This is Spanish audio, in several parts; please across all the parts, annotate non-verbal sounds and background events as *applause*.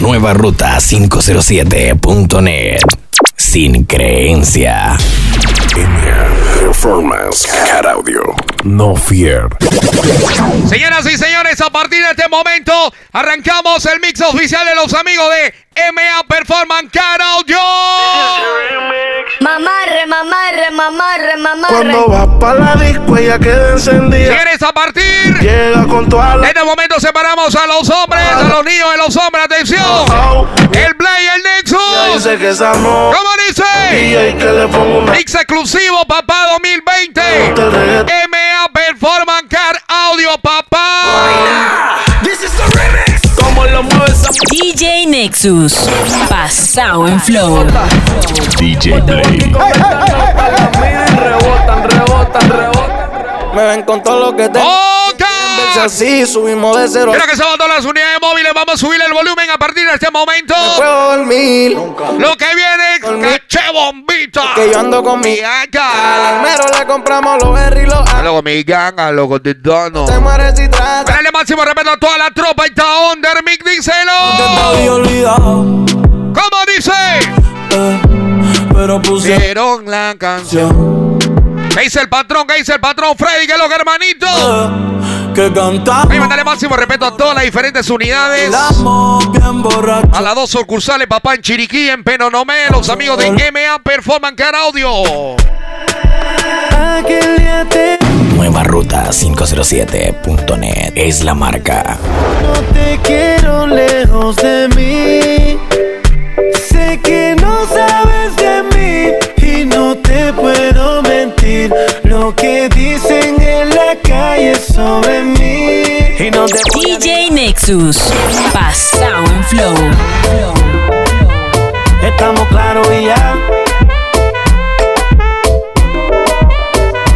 Nueva Ruta 507.net. Sin creencia. Performance Cat Audio. No fear. Señoras y señores, a partir de este momento arrancamos el mix oficial de los amigos de MA Performance Car Audio. Mamarre, mamarre, mamarre, mamarre. Cuando vas para la disco ella queda encendida. Señores, a partir Llega con toda la... este momento separamos a los hombres, a los niños y los hombres. Atención. Oh, El Play y el Nexus. dice que esa no. ¿Cómo dice? DJ que le pongo una... Mix exclusivo, papá 2020. Del reggaetón. MA Performance Car Audio, papá. Lo mueve esa... DJ Nexus. Pasado en flow. DJ Play. Rebotan, rebotan, rebotan. Me ven con todo lo que tengo. Así subimos de cero. Quiero que se van todas las unidades móviles. Vamos a subir el volumen a partir de este momento. Puedo dormir. Lo que viene es caché bombita. Que yo ando con mi... Mi Al acá. almero le compramos los berry y los... A. Luego mi ganga, loco de dono. Te mueres si trata. Dale máximo respeto a toda la tropa y está under mic, díselo. había olvidado. ¿Cómo dice? eh, pero puse Pusieron la canción. ¿Qué dice el patrón? ¿Qué dice el patrón Freddy? ¿Qué es lo que hermanito? que cantamos. Mandale máximo respeto a todas las diferentes unidades. A las dos sucursales, papá, en Chiriquí, en Penonomé, los amigos de MA Performance Car Audio. Nueva Ruta 507.net. Es la marca. no te quiero lejos de mí. Sé que no sabes sobre mí. Y no te DJ Nexus. Pasado en flow. Estamos claros y ya.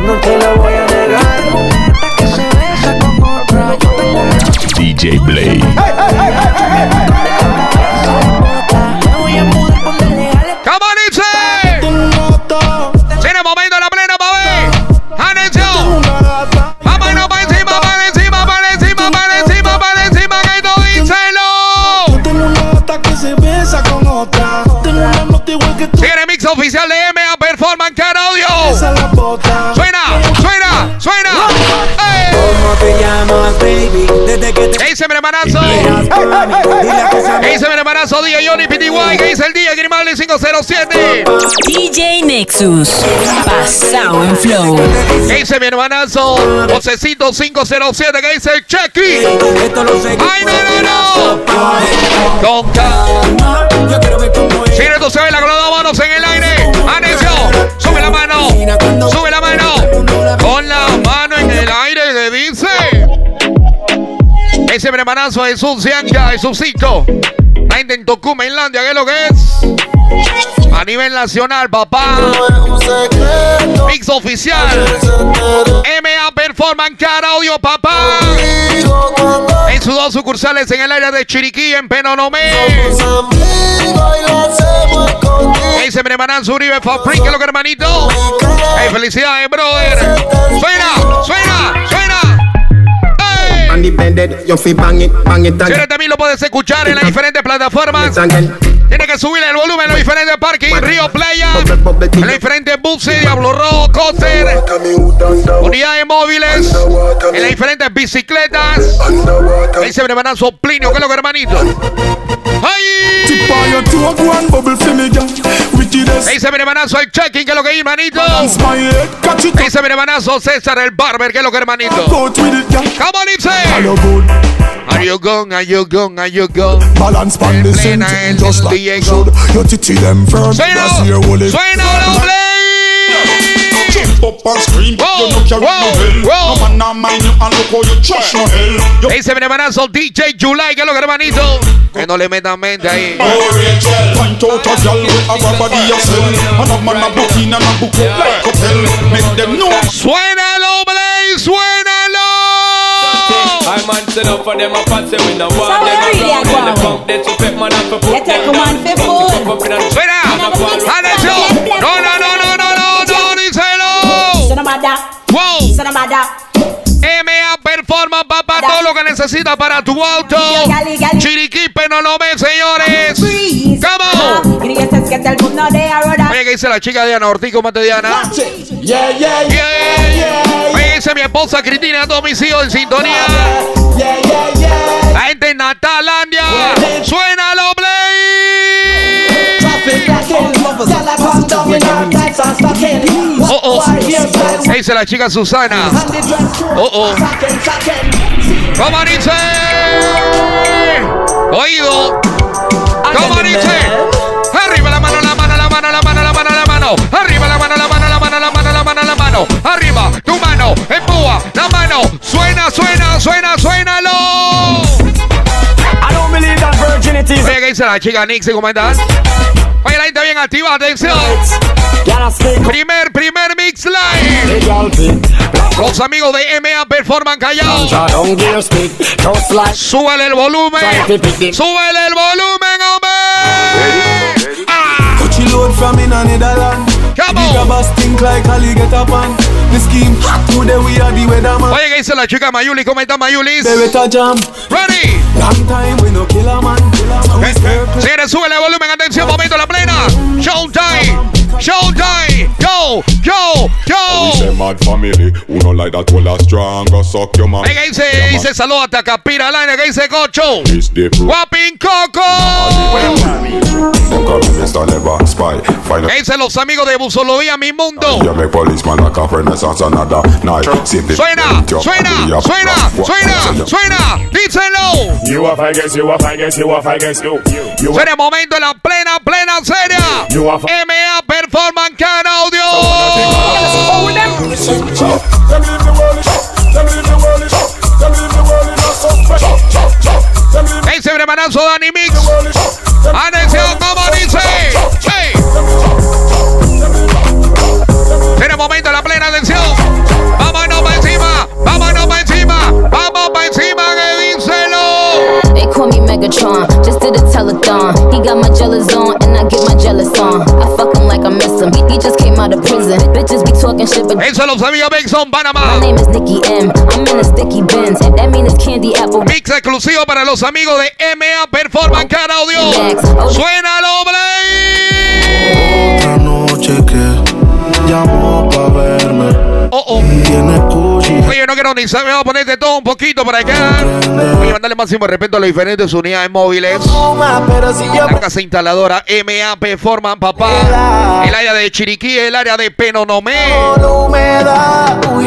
No te lo voy a negar. Que se se ¿Qué dice mi hermanazo DJ Johnny PTY? ¿Qué dice el día Grimaldi 507? DJ Nexus. Pasado en flow. ¿Qué dice mi hermanazo? Josecito 507. ¿Qué dice el sé. ¡Ay, no, no, no! Con calma. Yo quiero ver cómo es. Si esto se ve la dos manos en el Ese hermanazo es un Cianca, es un cito. La gente en Inlandia, ¿qué es lo que es? A nivel nacional, papá. Mix oficial. MA Performance Car Audio, papá. En sus dos sucursales en el área de Chiriquí, en Penonomé. Ese hermanazo Uribe Fabrik, ¿qué es lo que hermanito? Hey, felicidades, brother. Suena, suena, suena. Eres también lo puedes escuchar en las diferentes plataformas. Tiene que subir el volumen en los diferentes parques, Río Playa, en los diferentes buses, Diablo Rojo, Coster, unidades móviles, en las diferentes bicicletas. Ese hermanazo Plinio, ¿qué es lo que hermanito? On girl. Wickedest Ese hermanazo el checking, ¿qué es lo que hay, hermanito? it up, Ese hermanazo César el Barber, ¿qué es lo que hermanito? out with Are you gone? Are you gone? Are you gone? Balance pan the el just like you should. Your titty them firm, that's your whole it. suena, doble. Up and scream, Wow, you no man not mind you and look how you trash no hell. Mi hermanazo DJ July, ¿qué es lo que hermanito? Que no le metan mente ahí. Oh, Rachel. Out a girl with a body yourself. And a man a book in and a book out like hotel. Make them know ¡Suénalo, Blaze! ¡Suénalo! I man set up for them a fancy with the one So them where a really round a when the go? pump they to pick man up for put You take them a man down. for food. Up in and- ¡Suena! ¡Atención! ¡No, no, no, no, no, no! ¡No, díselo! Son matter, ¡Wow! son matter. MMA Performance va para todo lo que necesita para tu auto. Chiriquí, pero no ve, señores. ¡Vamos! Oye, ¿qué dice la chica Diana Ortiz? ¿Cómo te Diana? Yeah, yeah, dice mi esposa Cristina, todos mis hijos en sintonía. La gente en Natalandia. Suena lo Oh, oh. ¿Qué dice la chica Susana? Oh, oh. ¿Cómo dice? Oído. ¿Cómo dice? Arriba la mano, la mano, la mano, la mano, la mano, la mano. Arriba la mano, la mano, la mano, la mano, la mano, la mano. Arriba, tu mano, empúa, la mano. Suena, suena, suena, suénalo. Oye, ¿qué dice la chica Nixie? ¿Cómo estás? Oye, la gente bien activa, atención. Primer, primer mix live. Los amigos de MA Performan Callao. Súbele el volumen. Súbele el volumen, hombre. Ah. Oye, ¿qué dice la chica Mayuli? ¿Cómo está Mayulis? Ready. Long. Señores, súbele el volumen. Atención, momento la plena. Showtime. Showtime. Go, go, We say go. mad family, uno like that will a strong, go suck your man. Oye, ¿qué dice? Yeah. Dice saludos hasta Capira Line. ¿Qué dice Cocho? It's the proof. Guapin Coco. Them communists are never spy. Find ¿Qué dicen los amigos de Busolovía, mi mundo? Suena, suena, suena, suena, suena. Díselo. You have I guess, you have I guess, you have I guess, you, you, you Suena momento en la plena, plena seria. MA Performance Can Audio. Ese bremanazo Dani Mix. Atención, como dice. Hey. Tiene momento en la plena atención. Megatron, just did a telethon. He got my jealous on, and I get my jealous on. I fuck him like I miss him. He, he just came out of prison. Bitches be talking shit, but Eso lo sabía Benson my Panamá. name is Nikki M. I'm in a sticky Benz. That mean it's candy apple. Mix exclusivo para los amigos de MA Performance Audio. Suénalo, Blay. Otra noche que llamó pa' verme. Oh, oh. Tiene Oye, no quiero ni saber, vamos a ponerte todo un poquito para acá. Oye, mandarle máximo respeto a las diferentes unidades móviles. Yo La casa instaladora MAP forman papá. El área de Chiriquí, el área de Penonomé.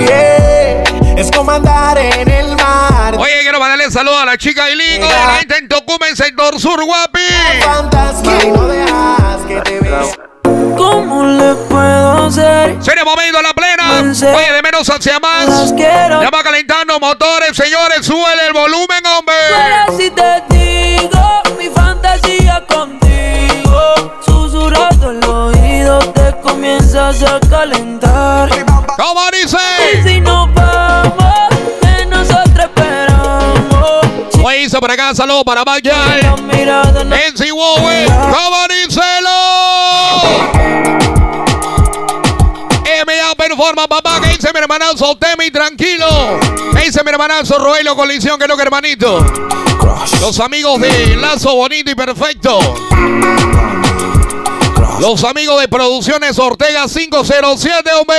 yeah. es como andar en el mar. Oye, quiero mandarle saludos a la chica de la gente en Tocumen, sector sur, guapi. Fantasma no dejas que te vea. ¿Cómo le puedo hacer? Sería momento a la plena. Oye, de menos hacia más. Ya va calentando motores, señores. Súbele el volumen, hombre. si te digo mi fantasía contigo, susurrando el oído te comienzas a calentar. ¿Cómo dice? Si nos vamos, que nosotros esperamos. Oye, hizo por acá, saludos para no En Zimbabue. ¿Cómo díselo? MA Performa, papá, que dice mi hermanazo Temi, tranquilo. Que dice mi hermanazo Roelo Colisión, que no que hermanito. Los amigos de Lazo Bonito y Perfecto. Los amigos de Producciones Ortega 507, hombre.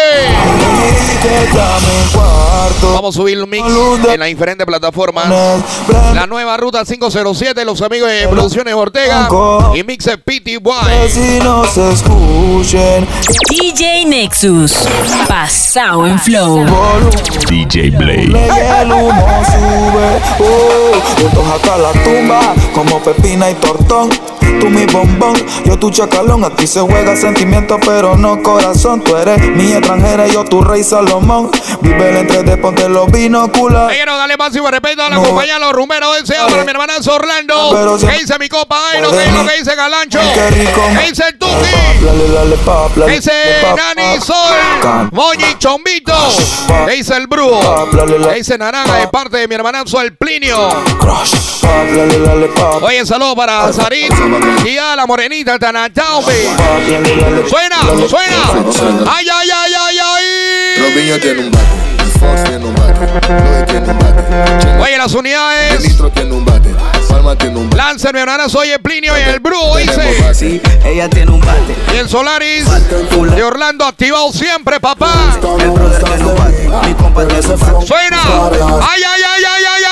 Vamos a subir un mix en las diferentes plataformas. La nueva ruta 507, los amigos de Producciones Ortega y Mixer PTY. DJ Nexus. Pasado en flow. DJ Blade. Ley el humo sube, juntos acá la tumba, como pepina y tortón. Tú mi bombón, yo tu chacalón. Aquí se juega sentimiento, pero no corazón. Tú eres mi extranjera, yo tu rey Salomón. Vive el entre de ponte los binoculares. Quiero darle máximo respeto a la No. compañía Los Rumberos Deseo para mi hermana Orlando. Pero si- ¿Qué dice mi copa Airo? ¿Qué es lo que dice Galancho? Qué rico. ¿Qué dice el Tuki? Dale, dale, ¿Qué dale, dice Nani. Sol? Moñi Chombito. ¿Qué dice el Brujo? Dale, ¿Qué dale, dice Naranja de parte de mi hermanazo el Plinio? Crush. Oye, saludo para Sarit y a la morenita Tanataube. Suena, suena. Ay, ay, ay, ay, ay. Robinho tiene un bate, el Fox tiene un bate, Loe tiene un bate, Oye, las unidades. Nitro tiene un bate, palma tiene un Lancer, mi hermana, soy el Plinio y el Bru, dice. Ella tiene un bate. Y el Solaris de Orlando activado siempre, papá. El brother tiene un bate. Mi compa tiene un bate. Suena. Ay, ay, ay, ay, ay.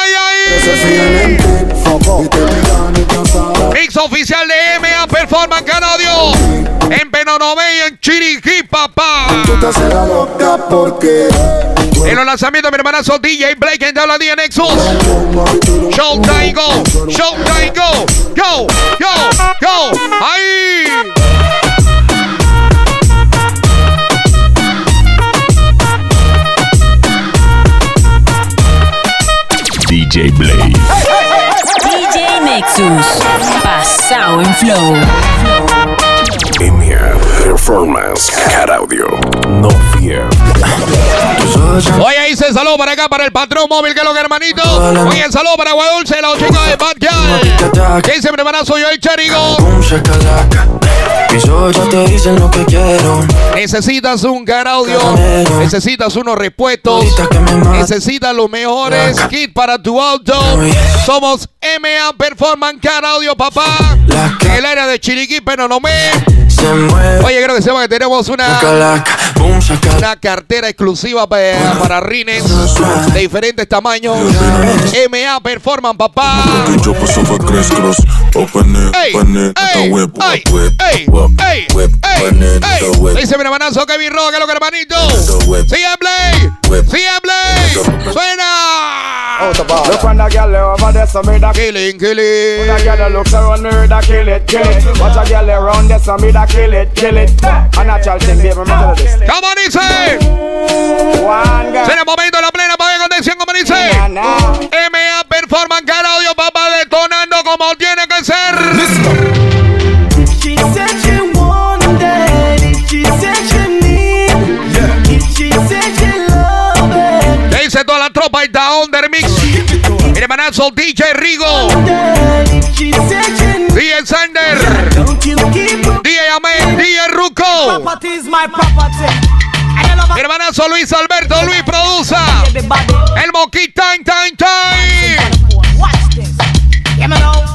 Mix oficial de MA Performance Canadio. En Penonomé y en Chiriquí, papá. En los lanzamientos, mi hermanazo DJ Blake en habla de Nexus. Showtime go. Showtime go. Go, go, go. Ahí. DJ Blade. DJ Nexus. Pasado en flow. Performance Cat Audio. No fear. Oye, hice saludo para acá, para el patrón móvil, que es lo que hermanito. Oye, saludo para Guadulce, los chicos de Bad Guy. Que dice mi hermanazo, yo el Charigo. Mis ojos ya te dicen lo que quiero. Necesitas un car audio, necesitas unos repuestos, necesitas los mejores kits para tu auto. Somos MA Performance Car Audio, papá. En el área de Chiriquí, pero no me. Oye, creo que sepa que tenemos una, una cartera exclusiva para, para Rines de diferentes tamaños. MA Performance, papá. Dice mi hermanazo Kevin Rock, que lo que hermanito. Sigue play. Sigue play. Siempre. Suena. Look when the girl over there, so me da Killing, The killing. girl looks around me, da kill it, kill it. Watch a girl around there, so me da kill it, kill it. A natural thing, baby, me tell this. ¿Cómo dice? One girl. En el momento de la plena para contención, como dice. abrazo, DJ Rigo. DJ Sander. DJ Amén. DJ Ruco. Hermanazo Luis Alberto, Luis Produza. El Moqui Time, Time, Time.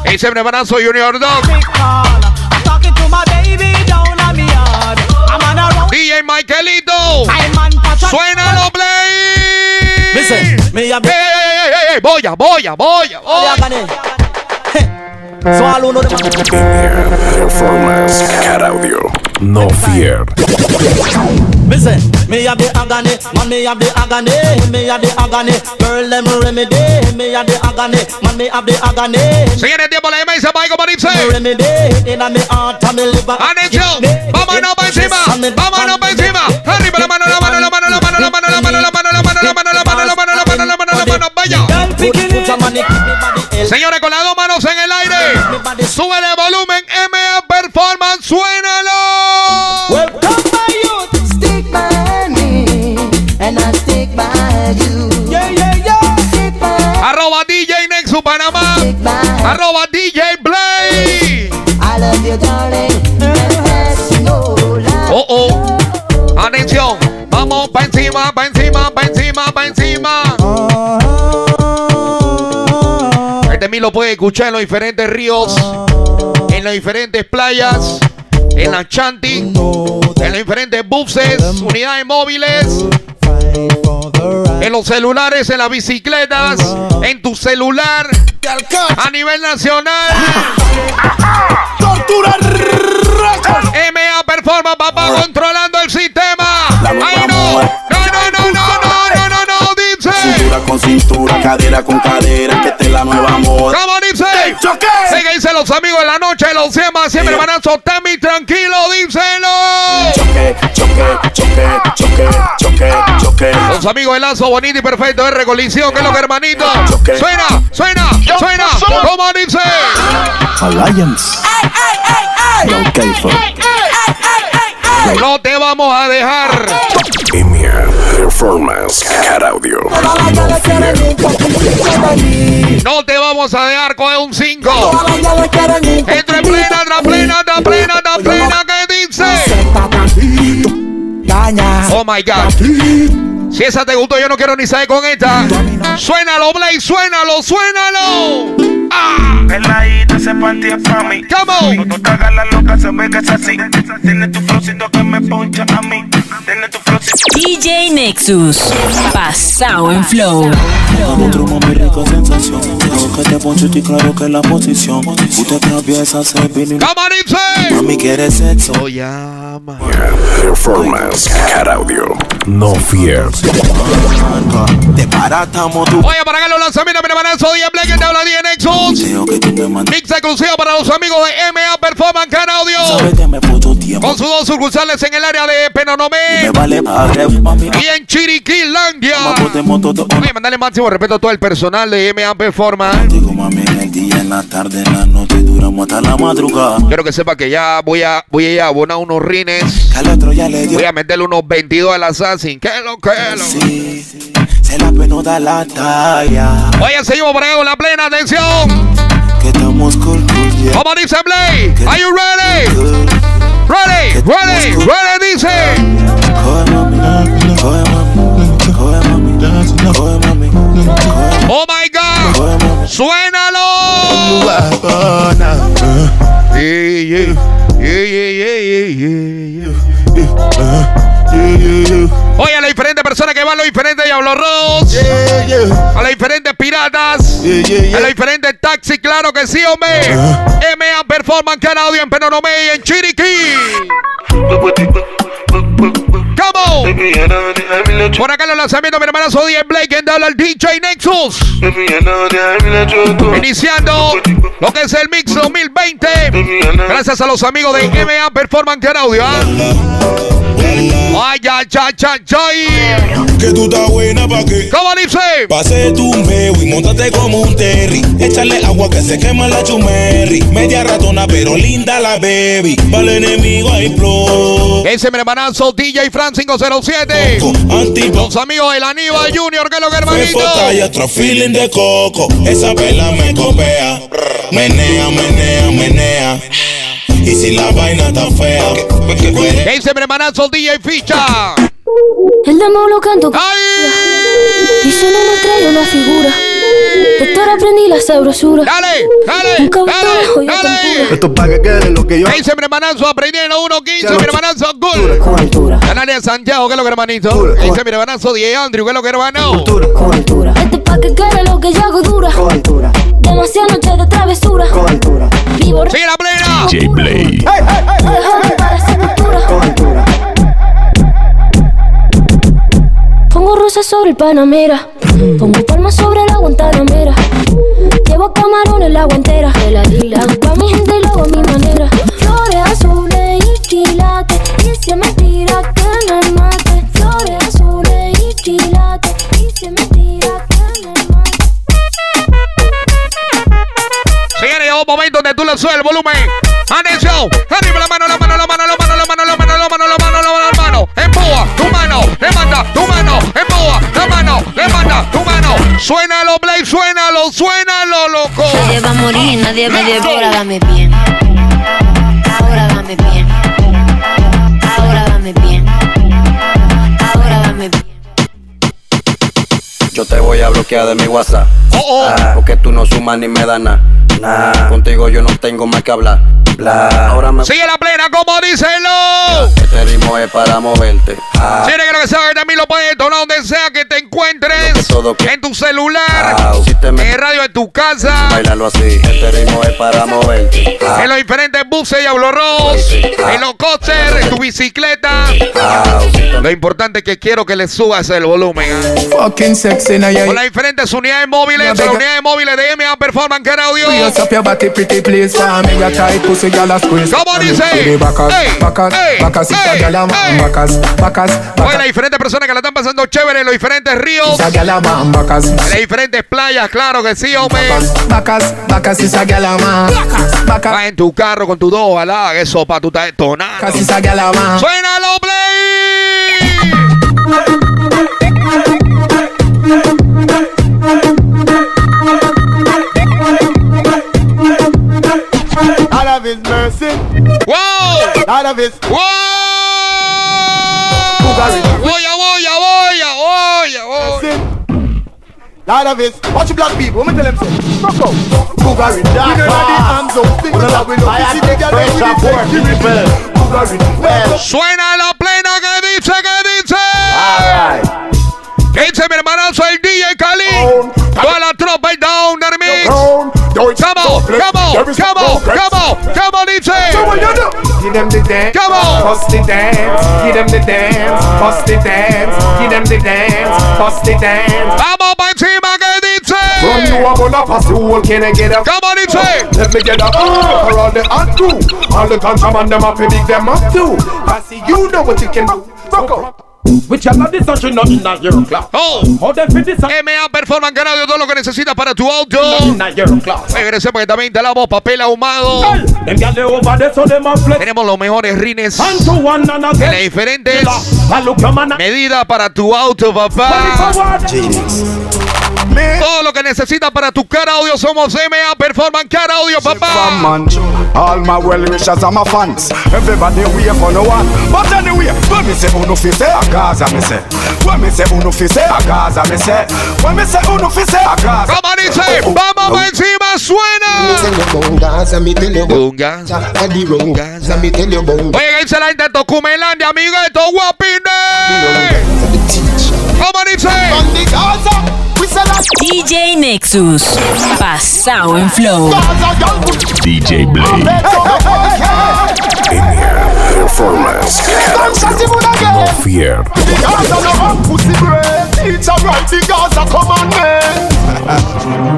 Ese hermanazo Junior Dog. DJ Michaelito. Suena lo play. Listen, me a Ey, ey, ey, ey, ey, boya, boya, boya, boya. Swallow no Emia Performance Cat Audio. No fear. Listen, me have the agony, man me have the agony, me have the agony, girl them remedy, me have the agony, man me have the agony, Señores, tiempo la MS Mike, como dice. remedy, in a me heart and me liver. Atención, vámonos para encima, vámonos para encima. Arriba la mano, la mano, Señores, con las dos manos en el aire. Sube el volumen, MA Performance, suénalo. Welcome my youth, Stick by me, and I stick by you. yeah yeah yeah. Stick by, Arroba DJ Nexus Panamá. Arroba DJ Play. I love you, darling. And that's no lie. Oh, oh. Atención. Vamos pa' encima, pa' encima, lo puede escuchar en los diferentes ríos, en las diferentes playas, en las chanty, en los diferentes buses, unidades móviles, en los celulares, en las bicicletas, en tu celular, a nivel nacional. Tortura. MA Performa, papá, controlando el sistema. ¡Ay, no! ¡No, no, no, no, con cintura, cadera con cadera, que esta es la nueva moda. ¿Cómo dice? choque! Sí, que dicen los amigos de la noche, los 100 más 100, hermanazo, Tami, tranquilo, díselo. Choque, choque, choque, choque, choque, choque. Los amigos de Lazo, bonito y perfecto, R colisión, que es lo que hermanito. Choque. Suena, suena, suena. ¿Cómo dice? Alliance. Yo, K-Funk. No te vamos a dejar. Performance Cat Audio. No te vamos a dejar coger un 5. Entre plena, tra plena, tra plena, tra plena, ¿qué dice? Oh my God. Si esa te gustó, yo no quiero ni saber con esta. Suénalo, Blake, suénalo, suénalo. Peladita, ese panty es pa' mí. Come No te hagas la loca, se ve que es así. Tiene tu flowcito que me poncha a mí. DJ Nexus, pasado en flow. Dame truco, mi rico sensación. Te claro que la posición. Usted cambia esa. Mami quiere oh, Performance, car audio. No fear. Te tu. Oye, para que lo lanzamientos, mi hermano, soy Black, te habla DJ Nexus. Mix exclusivo para los amigos de MA Performance, car audio. Con sus dos sucursales en el área de Me Penonomé vale y en Chiriquilandia. Oye, mandarle máximo respeto a todo el personal de MA Performance. Digo mami en el día, en la tarde, en la noche Duramos hasta la madrugada Quiero que sepa que ya voy a voy a ir a abonar unos rines. Al otro ya le dio Voy a meterle unos 22 al Assassin. ¿Qué lo que lo? Sí, se la talla Oye, seguimos por ahí con la plena atención. Que estamos yeah. Como dice Blake, are you ready? Ready, ready, ready, dice. Oh my God, suénalo. Diferentes personas que van, a los diferentes Diablos Rojos, a las diferentes piratas, a los diferentes taxis, claro que sí, hombre. MA Performance Can Audio en Penonomé y en Chiriquí. Come on. Por acá los lanzamientos, mi hermano Soy Blake, en habla el DJ Nexus. Iniciando lo que es el Mix 2020. Gracias a los amigos de MA Performance Can Audio. ¿ah? Ay, ay, ay, ay, ay. Que tú estás buena pa' qué. ¿Cómo dice? Pase tu meo y montate como un terry. Échale agua que se quema la chumerri. Media ratona, pero linda la baby. Para el enemigo hay flow. Ese mi hermanazo DJ Fran 507. Antipo. Los amigos del Aníbal Junior, que es lo que hermanito. feeling de coco. Esa vela me copea. Menea, menea, menea. Y si la vaina está fea, Ese mi hermanazo DJ Ficha. El demo lo canto. ¡Ay! Dice no me trae una figura. De estar aprendí la sabrosura. Dale, dale, dale, yo dale. Esto pa' que quede lo que yo. Ese mi hermanazo aprendiendo 1.15, mi hermanazo Cool. Con altura. Canales Santiago, que es lo que hermanito. Ese mi hermanazo DJ Andrew, que es lo que hermano. Con altura. Este pa' que quede lo que yo hago dura. Con altura, Demasiadas noches de travesura. con altura, Vivo Sigue la plena. DJ altura. Pongo rosas sobre el Panamera. Pongo palmas sobre la Guantanamera. Llevo camarones la guantera. Hago a mi gente y lo hago a mi manera. Flores azules y quilates. Y si es mentira que me llegó un momento donde tú le subes el volumen. Atención. Arriba la mano, la mano, la mano, la mano, la mano, la mano, la mano, la mano, la mano, la mano. Empuja tu mano, levanta tu mano, empuja la mano, levanta tu mano. Suénalo, Blake, suénalo, suénalo, loco. Nadie va a morir, nadie va a morir. Ahora dame bien. Ahora dame bien. Ahora dame bien. Ahora dame bien. Yo te voy a bloquear de mi WhatsApp. Oh, oh. Ah, porque tú no sumas ni me das nada. Nah. Contigo yo no tengo más que hablar. Bla. Ahora me. Sigue la plena, como díselo. Este ritmo es para moverte. Ah, Si eres que que que también lo puedes donar donde sea que te encuentres. todo que- En tu celular, ah, si te me- en radio de tu casa, Bailalo así. Este ritmo es para moverte. Ah, en los diferentes buses y habloros, en los coches, en tu bicicleta. ah, si te Lo importante es que quiero que le subas el volumen. Fucking sexy now, yeah. Con las diferentes unidades móviles, de las unidades móviles de MA Performance Care Audio. Bounce up your body, pretty please for me. Your tight pussy, a squeeze. ¿Cómo dice? Hey, bacas, bacas, bacas, bacas, las diferentes personas que la están pasando chévere en los diferentes ríos. En las diferentes playas, claro que sí, hombre. Bacas, bacas, esa gala más. Bacas, Va en tu carro con tu dos, ala, eso pa' tu tonado. Casi esa gala más. Suena lo play. His mercy, ¡Wow! out of his ¡Wow! Voy, a voy, a voy, a voy, a voy. sin. Lot of it. Watch the black people. Let me tell them. Fuck out. Boogery. We the hands up. The. Suena la plena que dice, que dice. Que dice mi hermanazo el DJ Cali. Toda la tropa y down come on, come on, come on, dice. Give them the dance. Come on. Bust the dance. Give them the dance. Bust the dance. Give them the dance. Bust the dance. Vamos pa' encima que dice. From you I'm gonna pass the whole can I get up? Come on, dice. Let me get up. Uh, for all the hot crew. All the contraband them up, big them up too. I see you know what you can do. Fuck up. Which are not this country, not in a Euro class. Oh, How them fit this MA Performance Canal todo lo que necesitas para tu auto. in a Euro class. Regrese porque también instalamos papel ahumado. Tenemos los mejores rines de again. diferentes medidas para tu auto, papá. Todo lo que necesitas para tu cara audio somos MA Performance Cara Audio, papá. man. All my well wishers and my fans. Everybody wait for no one. But anyway, when me say uno fi say a Gaza me say. When me say uno fi say a Gaza me say. When me say uno fi say a Gaza. Como dice, vamos pa' encima, suena. Bunga. Oye, que dice la gente de Tocumelandia, amigueto, guapine. ¿Cómo DJ Nexus. Pasado en flow. DJ Blade. Performance. No fear.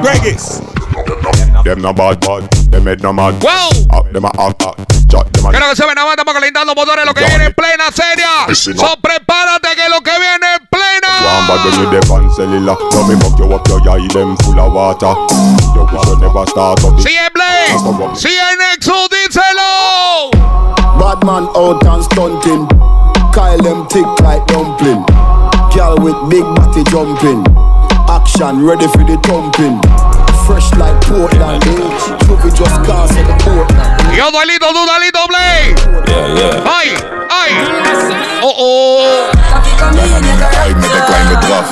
Gregis. Them no bad bad. Them head no mad. Wow. Them a hot hot. Shot them a Quiero que se ven nada más, estamos calentando motores, lo que viene en plena no. So, prepárate que lo que viene. Bad when you dey on cellular. Now me muck you up your eye, them full of water. You wish never start up. Si es Blaze, si es Nexus, díselo. Bad man out and stunting. Kyle them thick like dumpling. Girl with big body jumping. Action ready for the thumping. Fresh like Portland, eh? Trophy just cast at the Portland. Yo, duelito, duelito, Blaze. Ay, ay. Oh, oh. Ik met een klein bedrag.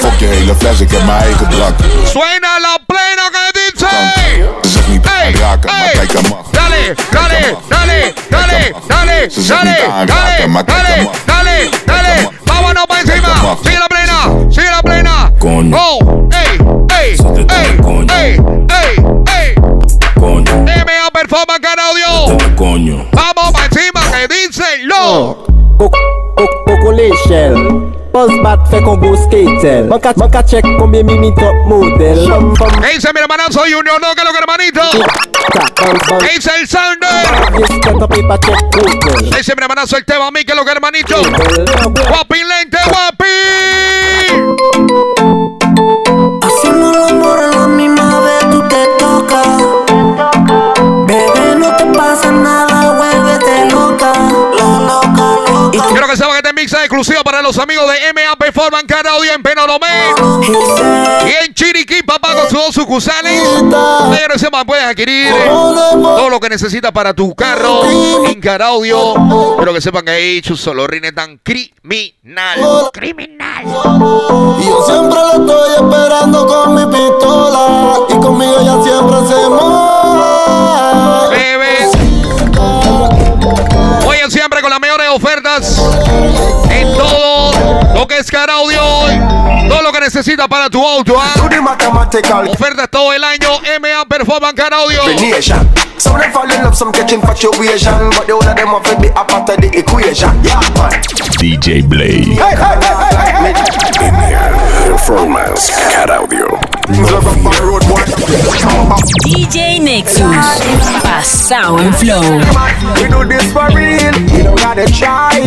Fok je hele fles, ik heb mijn eigen brak. Suena la plena que dice. Ze zegt niet Ey, aanraken, maar kijk hem mag. Dale, dale, dale, dale, dale, dale, dale, dale, dale, dale. Vámonos para encima. Sigue la plena, sigue la plena. Coño. Coño. Vamos para encima que dice lo. Poko le shell Buzz bat fait qu'on beau skatel Man ka, man ka check combien mimi top model ¿Qué dice mi hermanazo Junior? No, que lo que hermanito. ¿Qué dice el Sounder? A hotel ¿Qué dice mi hermanazo el tema? mí que lo que hermanito. Guapi lente, guapi. Quiero que sepan que este mix es exclusivo para los amigos de MA Performance cada audio en Penolomé y en Chiriquí, papá, con sus dos sucursales. Pero ese más puedes adquirir todo lo que necesitas para tu carro en cada audio. Quiero que sepan que ahí sus solorines tan criminal. Criminal. Y yo siempre la estoy esperando con mi pistola. Y conmigo ella siempre se mueve. Lo que es cara audio. Todo lo que necesitas para tu auto. mathematical Ofertas todo el año. MA Performance Cara Audio. Some of them fall in love, some catch infatuation. But the whole of them have to be a part of the equation. Yeah, man. DJ Blade. Hey, hey, hey, hey, hey, hey. Performance. Cat Audio. Things are rough on the road, boy. DJ Nexus. Pasado en flow. We do this for real, we don't gotta try.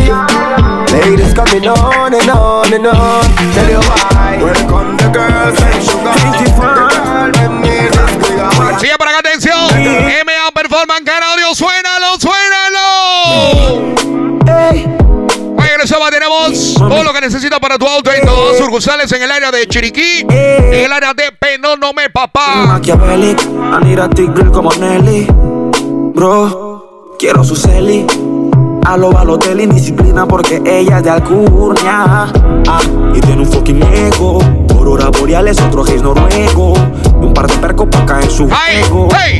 Ladies coming on and on and on. Tell you why. Welcome the girls and sugar. This good amount. Sigue para acá, atención. MA Performance Audio. Suénalo, suénalo. Va, tenemos todo lo que necesitas para tu auto en todas sucursales en el área de Chiriquí, en el área de Penónome, papá. Machiavelli, Anira Tigre como Nelly. Bro, quiero su celi. A lo Balotelli, disciplina porque ella es de Alcurnia. Ah, y tiene un fucking ego. Aurora boreales, otro gays noruego. Y un par de percos pa' caer en su juego. ¡Ey!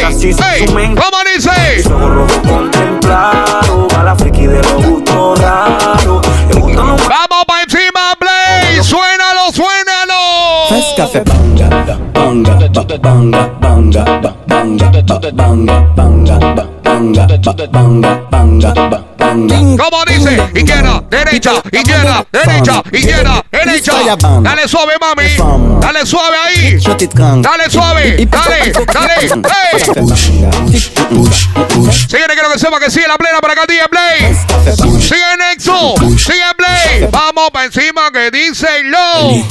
Casi se sumen. ¿Cómo dice? Ojos rojos contemplado. A la friki de los gustos raros. Vamos pa' encima, Blaze. Suénalo, suénalo. Fes café banga, banga, ba- banga, banga, ba- banga, ba- banga, banga, ba- banga, ba- banga, banga, ba- banga. ¿Cómo dice? Izquierda, derecha, izquierda, derecha, izquierda, derecha. Dale suave, mami. Dale suave ahí. Dale suave. Dale, dale. Señores, quiero que sepa que sigue la plena para acá, DJ Blaze. Sigue Nexo. Sigue Blaze. Vamos para encima que dice low.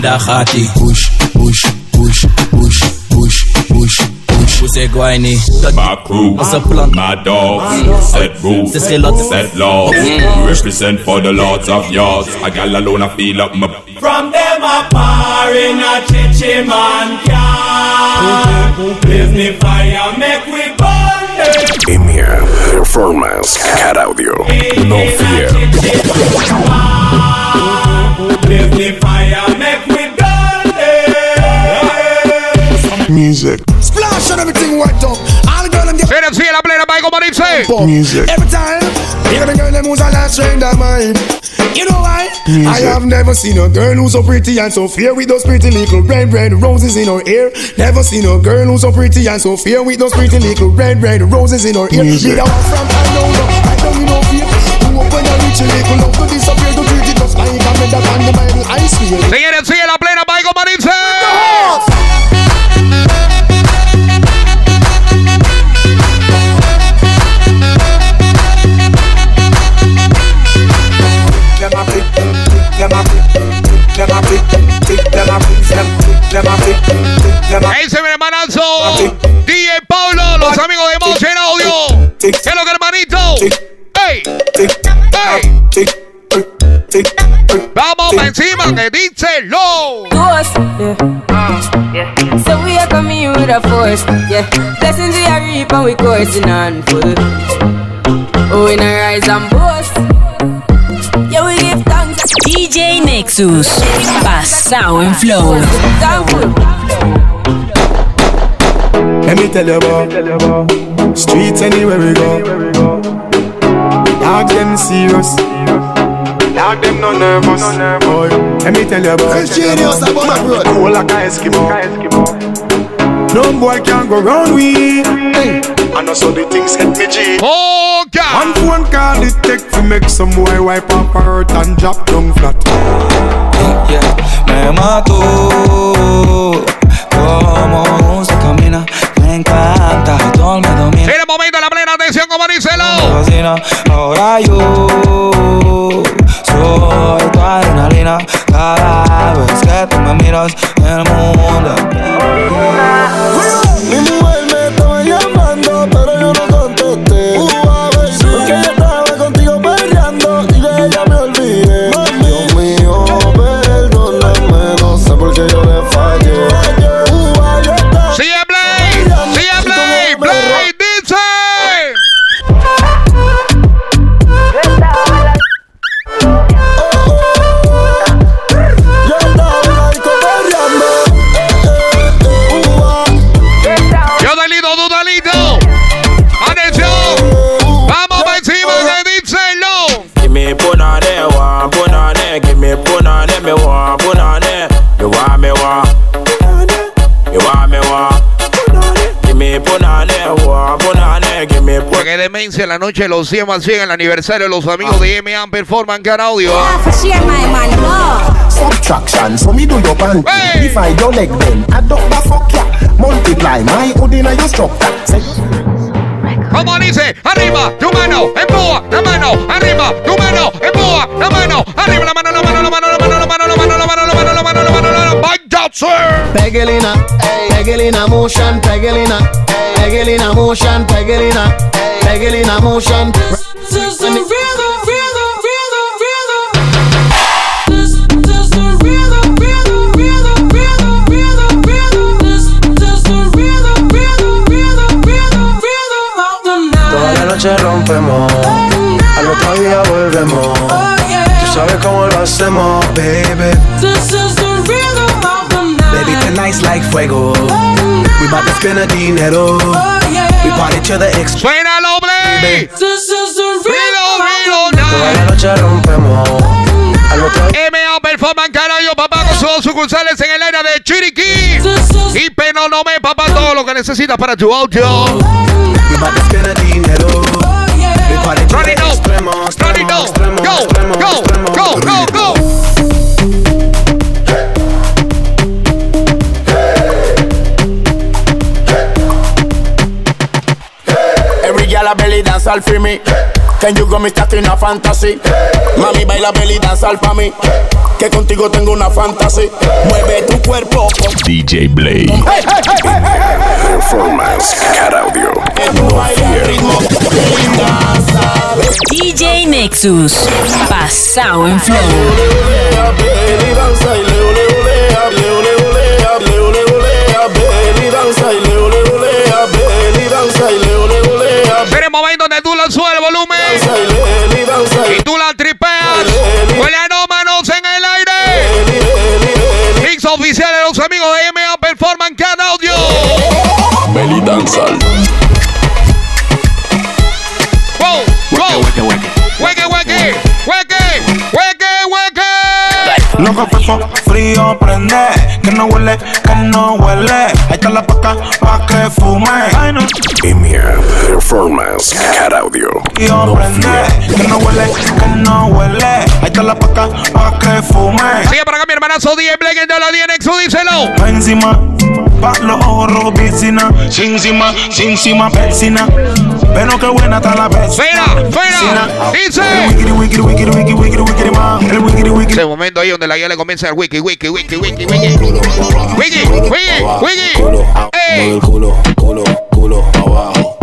Daar gaat hij. Push, push, push, push, push, push, push. Hoe zeg ik niet? My crew, Onze plan. my dogs, set rules, Het is geen lot. set laws. We represent for the lords of yards. I got alone, I feel up my. From them a par in a chichi man can Blaze me fire, make we burn them Emir Performance Cat Audio. No fear. Blaze me fire, make we Music. Splash and everything wet up. All the girl them get Señores, sigue la plena para como dice. Music. every time. You the girl them who's a last train their mind. You know why? Music. I have never seen a girl who's so pretty and so fair with those pretty little red, red roses in her hair. Never seen a girl who's so pretty and so fair with those pretty little red, red roses in her hair. Music. Me the one from I know no, I know you know fear. Who open a rich little love to disappear to treat it just like a medal on the Bible. I swear. Señores, sigue la plena para como dice. Them se ve hermanazo. DJ Paulo, los amigos de Motion Audio. ¿Qué es lo que hermanito? Vamos para encima que dice. So we are coming with a force, yeah. Blessings we are reap and we coursing on full. Oh, we not rise and boast. DJ Nexus. Pasado en flow. Thankful. Let me tell you about streets anywhere we go. Dogs them serious. Dog them no nervous. Boy, let me tell you about Fresh genius about my road. Cool like a Eskimo. No boy can go round we. Hey. I know so the things hit me G. Oh God. One phone call it take to make some boy wipe up her hurt and drop down flat. Me mató como música camina, me encanta, todo me domina. En el momento de la plena atención, como dice fascina, ahora yo soy tu adrenalina cada vez que tú me miras el mundo. Me. You want me want, you want me want. Give me punane, want punane, give me punane. Qué demencia en la noche de los 100 más 100 el aniversario de los amigos de M.A. Performance Car Audio. Subtraction, so me do your band. Divide your leg then. Add up the fuck ya. Multiply my your structure. Say, Como dice, arriba, tu mano, empuja, la mano, arriba, tu mano, empuja, la mano, arriba, la mano, la mano, la mano, la mano, mano, la mano, la mano. Pegelina, Pegelina motion, Pegelina, Pegelina motion, Pegelina, Pegelina motion. Toda la noche rompemos, al otro día volvemos. Tú sabes cómo lo hacemos, baby. Baby, tonight's like fuego. We bout to spend a dinero. We party to the ex. Suénalo, Blay. This is the Rilo, rilo, Toda la noche rompemos. MA Performance Carayo, papá, con sus dos sucursales en el área de Chiriquí. Y Penonome, papá, todo lo que necesitas para tu audio. We bout to spend a dinero. Dance all for me. Can you go me in a fantasy? Mami baila belly dance all pa' mí. Que contigo tengo una fantasy. Mueve tu cuerpo. DJ Blade. Hey, hey, hey, hey, hey, hey. Performance Cat Audio. Que tú bailas al ritmo. DJ Nexus. Pasado en flow. El momento donde tú le subes el volumen y tú la tripeas. Huele a manos en el aire. Mix oficial de los amigos de MA Performance Cat Audio. Belly Dancehall. Wow, wow. Hueque, hueque, hueque, hueque, hueque. Loco fefo, frío prende, que no huele, que no huele. Ahí está la paca pa' que fume. Ay no, EMEA Performance Cat Audio. No prende, que no huele, que no huele. Ahí está la paca pa' que fume. Sigue por acá mi hermanazo DJ Black de la DNX, díselo. Pa' encima, pa' los ojos rojos, piscina. Sin encima, sin encima, vecina. Pero qué buena está la vecina. Fuera, fuera. Dice. El wikiri, wikiri, wikiri, wikiri, wikiri, wikiri, ma. El wikiri, wikiri. Ese momento ahí donde la guía le comienza el wiki, wiki, wiki, wiki, wiki. Wiki, wiki, wiki. Ey. el culo, culo, culo, abajo,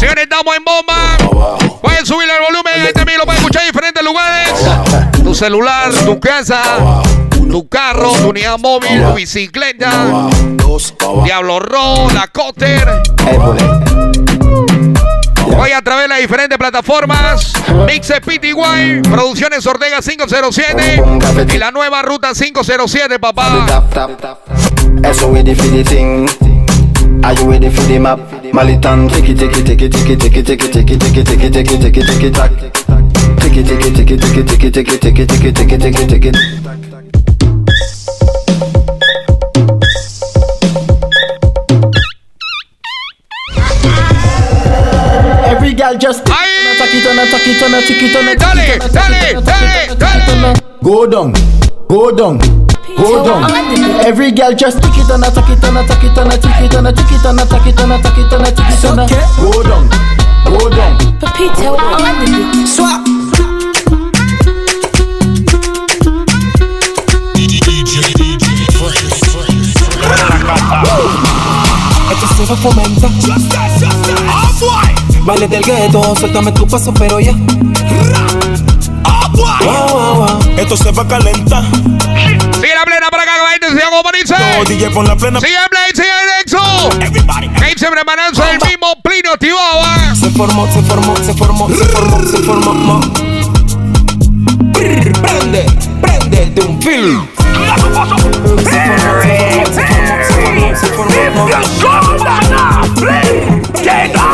Señores, estamos en bomba. Pueden subir el volumen. Este también lo pueden escuchar en diferentes lugares. Tu celular, tu casa, tu carro, tu unidad móvil, tu bicicleta. Diablo Roll, la Cotter. Hoy a través de las diferentes plataformas. Mix PTY, Producciones Ortega 507 y la nueva ruta 507, papá. Are you ready for the map? Malitan, tiki tiki tiki tiki tiki tiki tiki tiki tiki tiki tiki tiki tack. Tiki tiki tiki tiki tiki tiki tiki tiki tiki tiki tiki. Every girl just Ahí. tack it on a tack it take it, take it, take it, take it, take it, take it, take it, take it, take it, take it. Every girl just on a tick it on. Go down, go down, go down. Every girl just tick it on a tack it on a tack it on a tick it on a tick it on a tack it on a tack it on a tick it on a. Go down, go down. Pepito on the beat. Swap. Esto se fomenta. Baile del gueto, suéltame tu paso, pero ya. Guau, guau, guau. Esto se va a calentar. Sigue la plena para acá, que la gente se como dice. DJ, pon la plena. Sigue Blade, sigue Nexo. Gabe siempre mananza el mismo plino activado, ¿ah? Se formó, se formó, se formó, se formó, se formó. Prende, prende de un film. Se formó, se formó, se formó, se formó, se Cool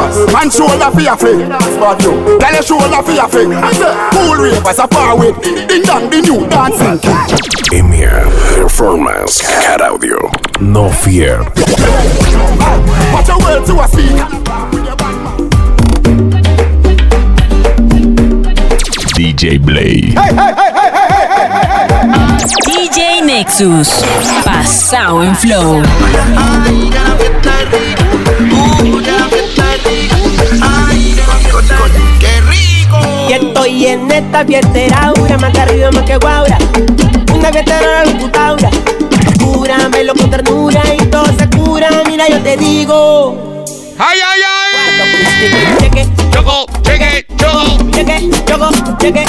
ravers, man shoulder for your feet. But you, tell your shoulder for your feet. I say, cool ravers are far away. Ding dong, the new dancing king. EMEA Performance Cat Audio. No fear. Watch your words to a speak. DJ Blade. DJ Nexus. Pasado en flow. Estoy en esta fiesta aura, más que arriba, más que guaura. Una fiesta de la locutaura. Cúramelo con ternura y todo se cura. Mira, yo te digo. ¡Ay, ay, ay! Cheque, Choco, cheque, choco. cheque, choco, cheque.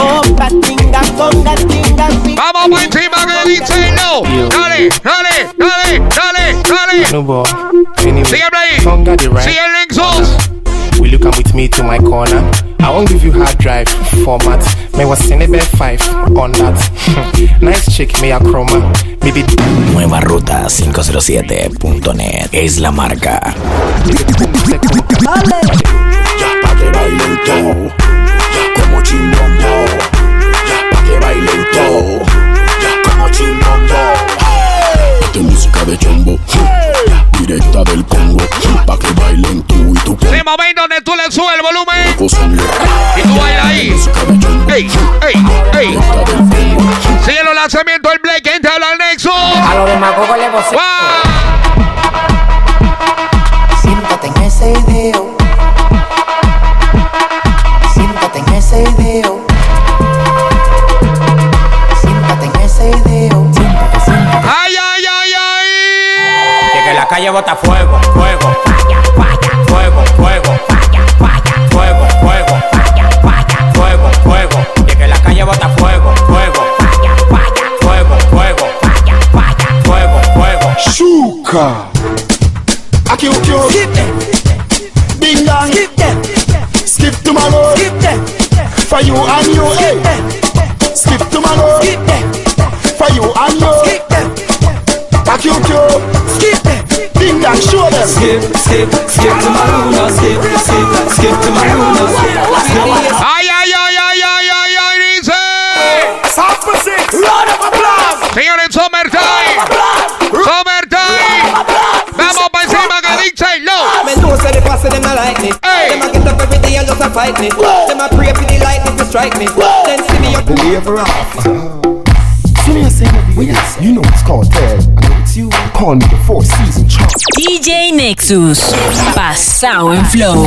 Oh, patinga, conga, tinga, sí. Vamos por encima que dice no. Dale, dale, dale, dale, dale. Sigue Blade. Sigue el Nexus. Come with me to my corner. I won't give you hard drive format. May was Cinebe 5 on that. *laughs* nice chick, me a chroma. Maybe Nueva Ruta 507.net es la marca. Ya pa' que bailen todo, ya como chimbombo. Ya pa' que bailen todo, ya como chimbombo. Esta música de chombo, directa del Congo. Pa' que bailen tú y tu De momento donde tú le subes el volumen y tú bailas ahí. Ey, ey, ey. Sigue los lanzamientos del Blake, gente habla al Nexo. A los demagogos le bota fuego, fuego, falla, falla, fuego, fuego, falla, falla, fuego, fuego, falla, falla, fuego, fuego. De que la calle bota fuego, fuego, falla, falla, fuego, fuego, falla, falla, fuego, fuego. Shuka. Aki ukyo. Fight me. Them a pray for the lightning to strike me. Then see me up. Believer off. See me, I say, yes, you know it's called Ted. I know it's you. Call me the four season champ. DJ Nexus. Pasado en flow.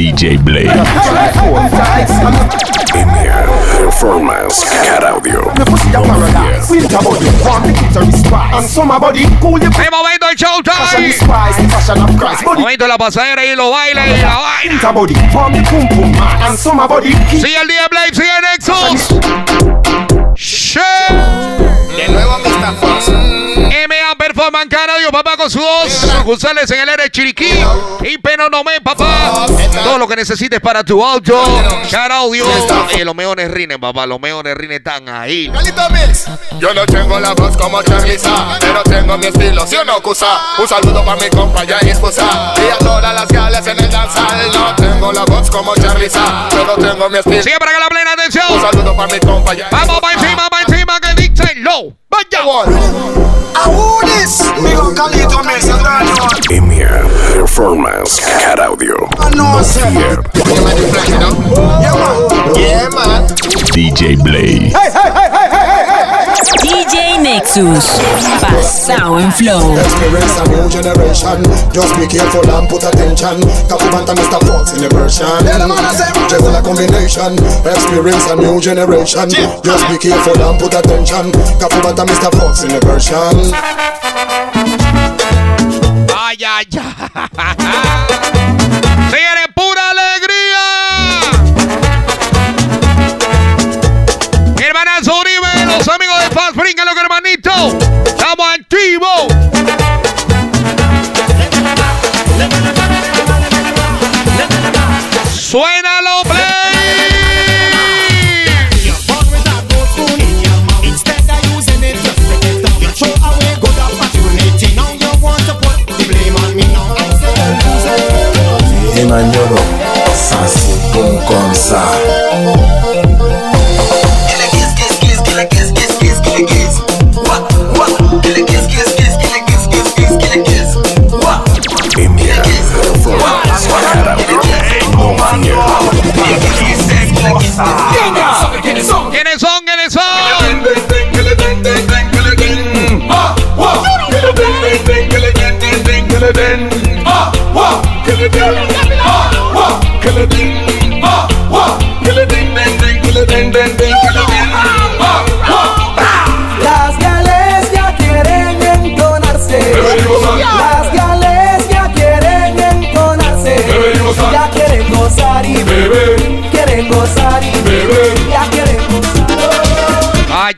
DJ Blade. Performance Cat Audio. De momento el fashion showtime. spice, the fashion of Christ. Body, Momento de la pasadera y los bailes y la vaina. Sigue el día Blade, sigue Nexus. De nuevo Mr. Fox. MA Performance Canadio, papá, con su voz. Sucursales en el área de Chiriquí. Y Penonomé, papá. Todo lo que necesites para tu auto. Caraudio. Eh, los mejores rines, papá. Los mejores rines están ahí. Yo no tengo la voz como Charliza, pero tengo mi estilo, si no, Cusa. Un saludo para mi compa, ya esposa. Y a todas las gales en el danzal. No tengo la voz como Charliza, pero tengo mi estilo. Sigue para que la plena Un atención. saludo para mi compa, ya Vamos para encima, para encima, que dice low. But that one. Me. Emir, performance, cat audio. Yeah, man. Yeah, man. DJ Blaze. Hey, hey, hey, hey, hey. DJ Nexus. Pasado en flow. Experience a new generation. Just be careful and put attention. Capibanta Mr. Fox in the version. Juggle a combination. Experience a new generation. Just be careful and put attention. Capibanta Mr. Fox in the version. Ay, ay, ay. *laughs* Señores, hermanitos. Estamos activos. Play. Instead of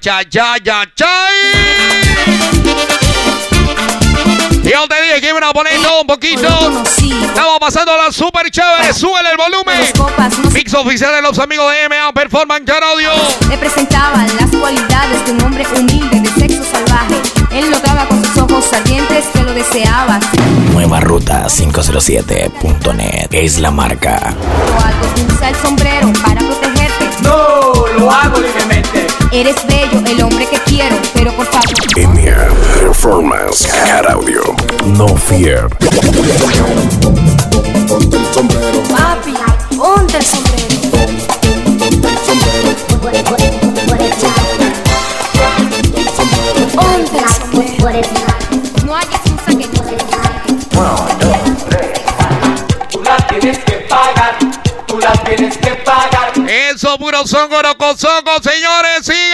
gozar. Ay, ay, ay, ay, ay. Yo te dije que iban a poner todo un poquito. Estamos pasando la super chévere. Súbele el volumen. Mix oficial de los amigos de MA Performance Audio. Le presentaban las cualidades de un hombre humilde de sexo salvaje. Él notaba con sus ojos ardientes que lo deseabas. Nueva ruta 507.net es la marca. O algo usa el sombrero para protegerte. No, lo hago. Eres bello, el hombre que quiero, pero por favor. Performance Cat Audio. No fear. Papi, ponte el sombrero. Ponte el sombrero. No puro songo, songo, señores. Síguelo.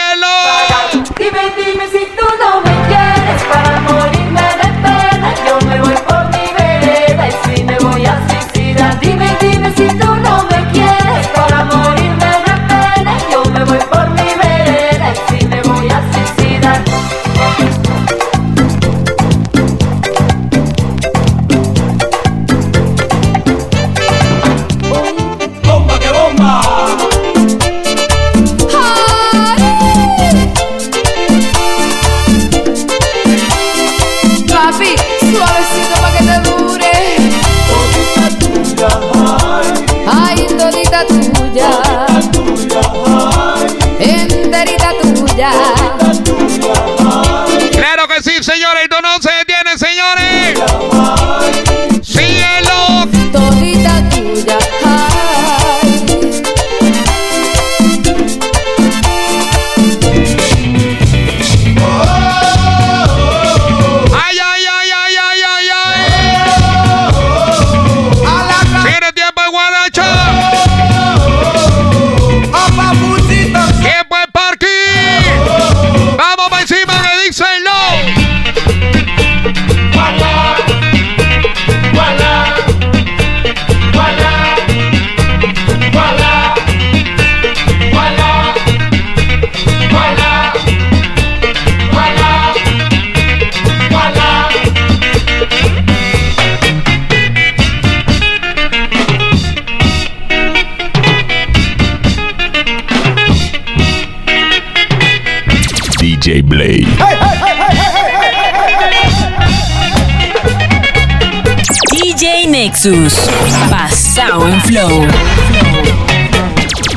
Nexus. Pasado en flow.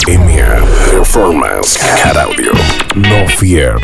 EMEA Performance Cat Audio. No fear.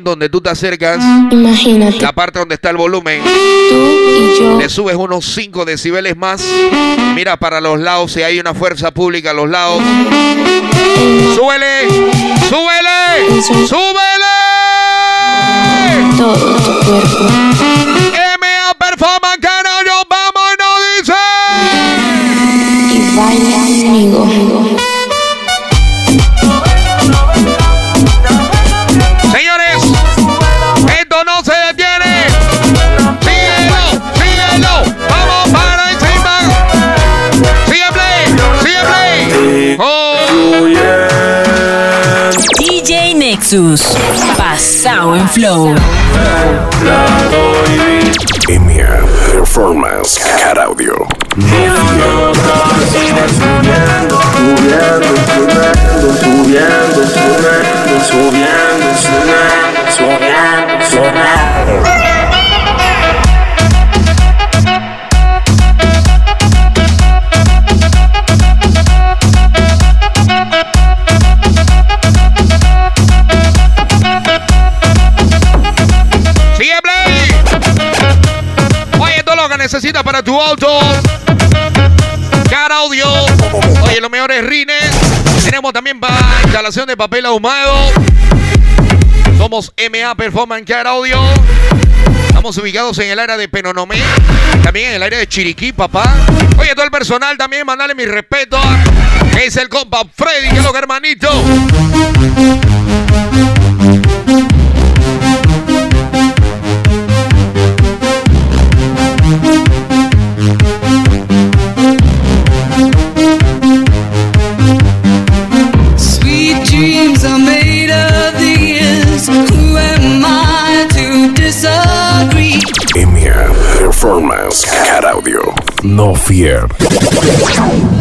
Donde tú te acercas. Imagínate. La parte donde está el volumen. y yo. Le subes unos 5 decibeles más. Mira para los lados si hay una fuerza pública a los lados. ¡Súbele! ¡Súbele! ¡Súbele! Todo tu cuerpo. Jesús, pasado en flow. EMEA Performance Car Audio. Subiendo. Necesitas para tu auto. Car Audio. Oye, los mejores rines. Tenemos también para instalación de papel ahumado. Somos MA Performance Car Audio. Estamos ubicados en el área de Penonomé. También en el área de Chiriquí, papá. Oye, todo el personal también, mandale mi respeto. Es el compa Freddy, que es lo que hermanito. Performance Cat Audio. No fear.